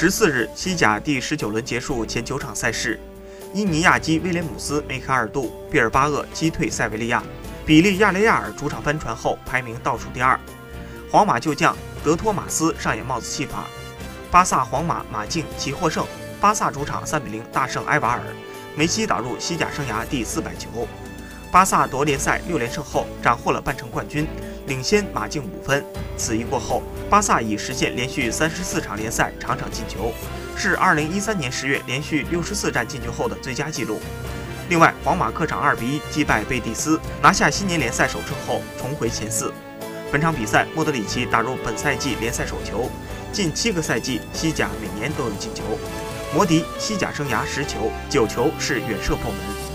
十四日，西甲第十九轮结束前九场赛事，伊尼亚基威廉姆斯梅开二度，毕尔巴鄂击退塞维利亚，比利亚雷亚尔主场翻船后排名倒数第二。皇马旧将德托马斯上演帽子戏法，巴萨皇马马竞齐获胜，巴萨主场三比零大胜埃瓦尔，梅西打入西甲生涯第四百球。巴萨夺联赛六连胜后斩获了半程冠军，领先马竞五分。此役过后，巴萨已实现连续三十四场联赛场场进球，是二零一三年十月连续六十四战进球后的最佳纪录。另外，皇马客场二比一击败贝蒂斯，拿下新年联赛首胜后重回前四。本场比赛，莫德里奇打入本赛季联赛首球，近七个赛季西甲每年都有进球。摩迪西甲生涯十球九球是远射破门。